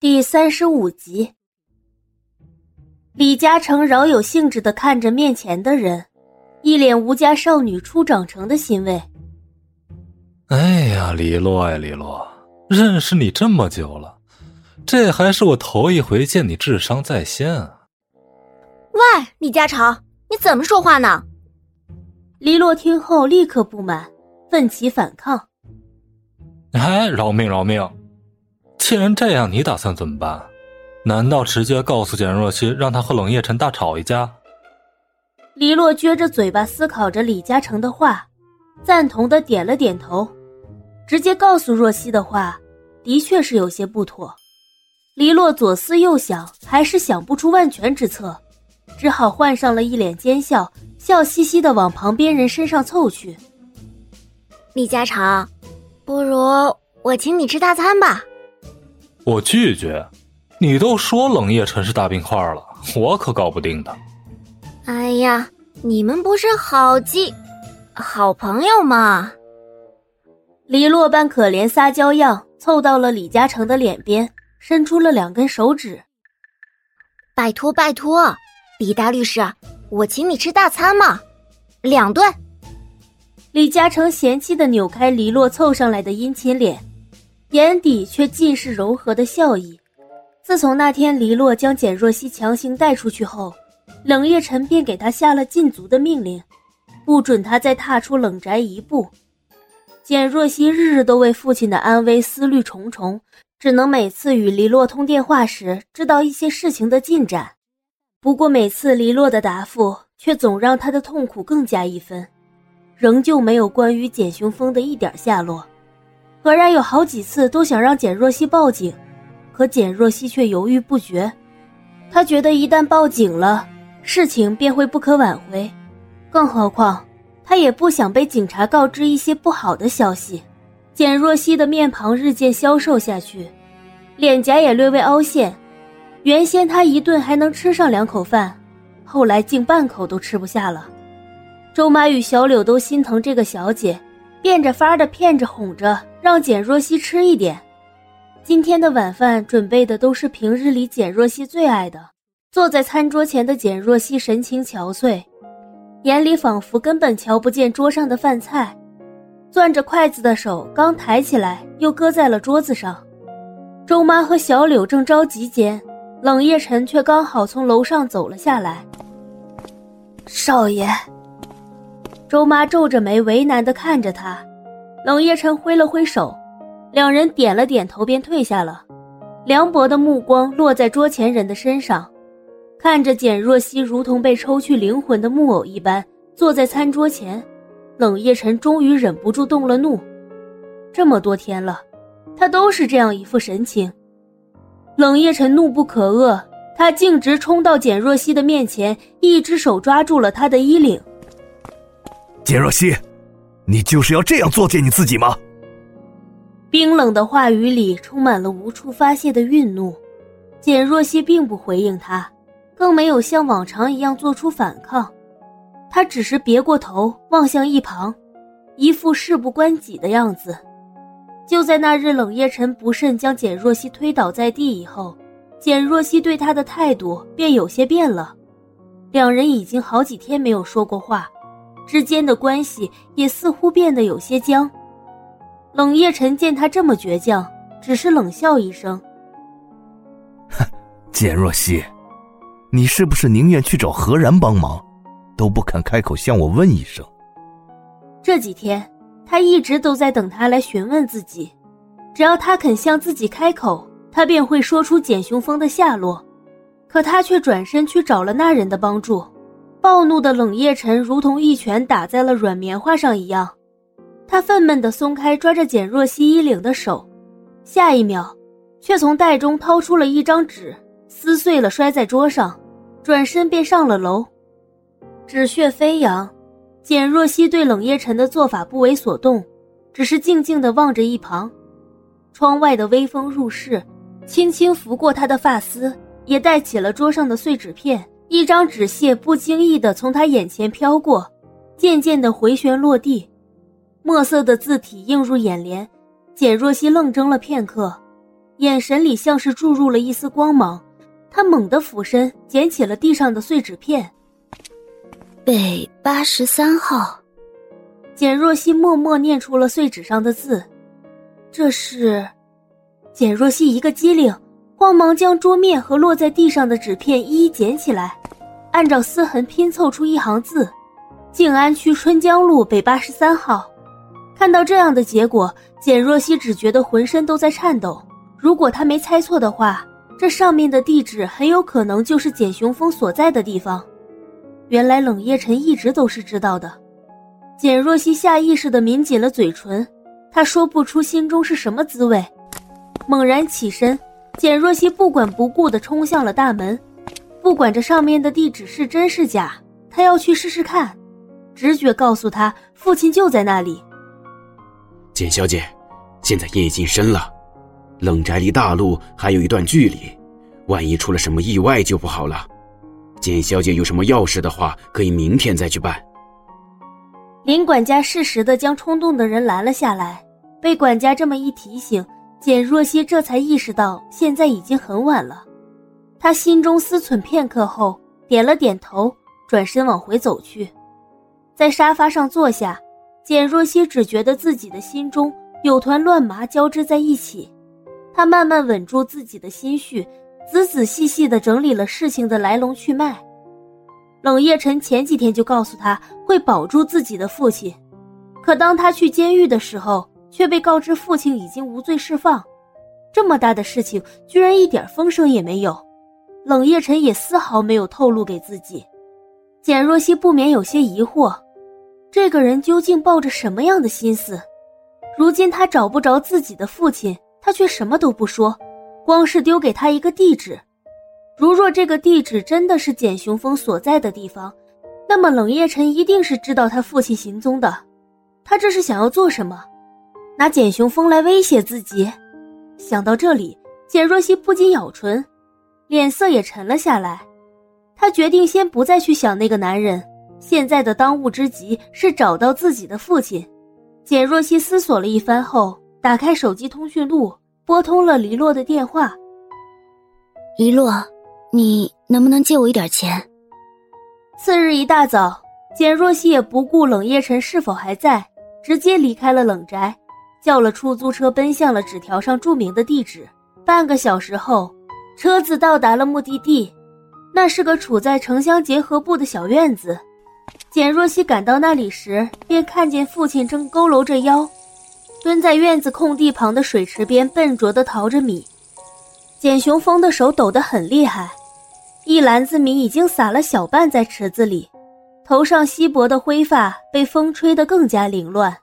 第三十五集，李嘉诚饶有兴致的看着面前的人，一脸吴家少女初长成的欣慰。哎呀，李洛呀，李洛，认识你这么久了，这还是我头一回见你智商在线啊！喂，李嘉诚，你怎么说话呢？李洛听后立刻不满，奋起反抗。哎，饶命，饶命！既然这样，你打算怎么办？难道直接告诉简若曦，让他和冷夜辰大吵一架？黎洛撅着嘴巴思考着李嘉诚的话，赞同的点了点头。直接告诉若曦的话，的确是有些不妥。黎洛左思右想，还是想不出万全之策，只好换上了一脸奸笑，笑嘻嘻的往旁边人身上凑去。李嘉诚，不如我请你吃大餐吧。我拒绝，你都说冷夜辰是大冰块了，我可搞不定的。哎呀，你们不是好基好朋友吗？黎洛般可怜撒娇样，凑到了李嘉诚的脸边，伸出了两根手指。拜托拜托，李大律师，我请你吃大餐嘛，两顿。李嘉诚嫌弃的扭开黎洛凑上来的殷勤脸。眼底却尽是柔和的笑意。自从那天黎洛将简若曦强行带出去后，冷夜辰便给他下了禁足的命令，不准他再踏出冷宅一步。简若曦日日都为父亲的安危思虑重重，只能每次与黎洛通电话时知道一些事情的进展。不过每次黎洛的答复却总让他的痛苦更加一分，仍旧没有关于简雄风的一点下落。何然有好几次都想让简若曦报警，可简若曦却犹豫不决。他觉得一旦报警了，事情便会不可挽回。更何况，他也不想被警察告知一些不好的消息。简若曦的面庞日渐消瘦下去，脸颊也略微凹陷。原先他一顿还能吃上两口饭，后来竟半口都吃不下了。周妈与小柳都心疼这个小姐，变着法儿的骗着哄着。让简若曦吃一点。今天的晚饭准备的都是平日里简若曦最爱的。坐在餐桌前的简若曦神情憔悴，眼里仿佛根本瞧不见桌上的饭菜，攥着筷子的手刚抬起来又搁在了桌子上。周妈和小柳正着急间，冷夜晨却刚好从楼上走了下来。少爷，周妈皱着眉为难地看着他。冷夜辰挥了挥手，两人点了点头，便退下了。凉薄的目光落在桌前人的身上，看着简若曦如同被抽去灵魂的木偶一般坐在餐桌前，冷夜辰终于忍不住动了怒。这么多天了，他都是这样一副神情。冷夜辰怒不可遏，他径直冲到简若曦的面前，一只手抓住了她的衣领。简若曦。你就是要这样作践你自己吗？冰冷的话语里充满了无处发泄的愠怒。简若曦并不回应他，更没有像往常一样做出反抗，他只是别过头望向一旁，一副事不关己的样子。就在那日冷夜晨不慎将简若曦推倒在地以后，简若曦对他的态度便有些变了。两人已经好几天没有说过话。之间的关系也似乎变得有些僵。冷夜晨见他这么倔强，只是冷笑一声：“哼，简若曦，你是不是宁愿去找何然帮忙，都不肯开口向我问一声？”这几天，他一直都在等他来询问自己，只要他肯向自己开口，他便会说出简雄风的下落。可他却转身去找了那人的帮助。暴怒的冷夜晨如同一拳打在了软棉花上一样，他愤懑地松开抓着简若曦衣领的手，下一秒，却从袋中掏出了一张纸，撕碎了摔在桌上，转身便上了楼。纸屑飞扬，简若曦对冷夜晨的做法不为所动，只是静静地望着一旁。窗外的微风入室，轻轻拂过她的发丝，也带起了桌上的碎纸片。一张纸屑不经意地从他眼前飘过，渐渐地回旋落地，墨色的字体映入眼帘。简若曦愣怔了片刻，眼神里像是注入了一丝光芒。他猛地俯身捡起了地上的碎纸片。北八十三号，简若曦默默念出了碎纸上的字。这是，简若曦一个机灵，慌忙将桌面和落在地上的纸片一一捡起来，按照丝痕拼凑出一行字：“静安区春江路北八十三号。”看到这样的结果，简若曦只觉得浑身都在颤抖。如果他没猜错的话，这上面的地址很有可能就是简雄风所在的地方。原来冷夜晨一直都是知道的。简若曦下意识地抿紧了嘴唇，她说不出心中是什么滋味。猛然起身，简若曦不管不顾地冲向了大门。不管这上面的地址是真是假，他要去试试看。直觉告诉他，父亲就在那里。简小姐，现在夜已经深了，冷宅离大路还有一段距离，万一出了什么意外就不好了。简小姐有什么要事的话，可以明天再去办。林管家适时的将冲动的人拦了下来。被管家这么一提醒，简若曦这才意识到现在已经很晚了。他心中思忖片刻后，点了点头，转身往回走去，在沙发上坐下。简若曦只觉得自己的心中有团乱麻交织在一起，她慢慢稳住自己的心绪，仔仔细细地整理了事情的来龙去脉。冷夜晨前几天就告诉他会保住自己的父亲，可当他去监狱的时候，却被告知父亲已经无罪释放。这么大的事情，居然一点风声也没有，冷夜晨也丝毫没有透露给自己。简若曦不免有些疑惑。这个人究竟抱着什么样的心思？如今他找不着自己的父亲，他却什么都不说，光是丢给他一个地址。如若这个地址真的是简雄风所在的地方，那么冷夜晨一定是知道他父亲行踪的。他这是想要做什么？拿简雄风来威胁自己？想到这里，简若曦不禁咬唇，脸色也沉了下来。他决定先不再去想那个男人。现在的当务之急是找到自己的父亲。简若曦思索了一番后，打开手机通讯录，拨通了黎洛的电话。黎洛，你能不能借我一点钱？次日一大早，简若曦也不顾冷夜晨是否还在，直接离开了冷宅，叫了出租车，奔向了纸条上注明的地址。半个小时后，车子到达了目的地，那是个处在城乡结合部的小院子。简若曦赶到那里时，便看见父亲正佝偻着腰，蹲在院子空地旁的水池边，笨拙地淘着米。简雄风的手抖得很厉害，一篮子米已经撒了小半在池子里，头上稀薄的灰发被风吹得更加凌乱。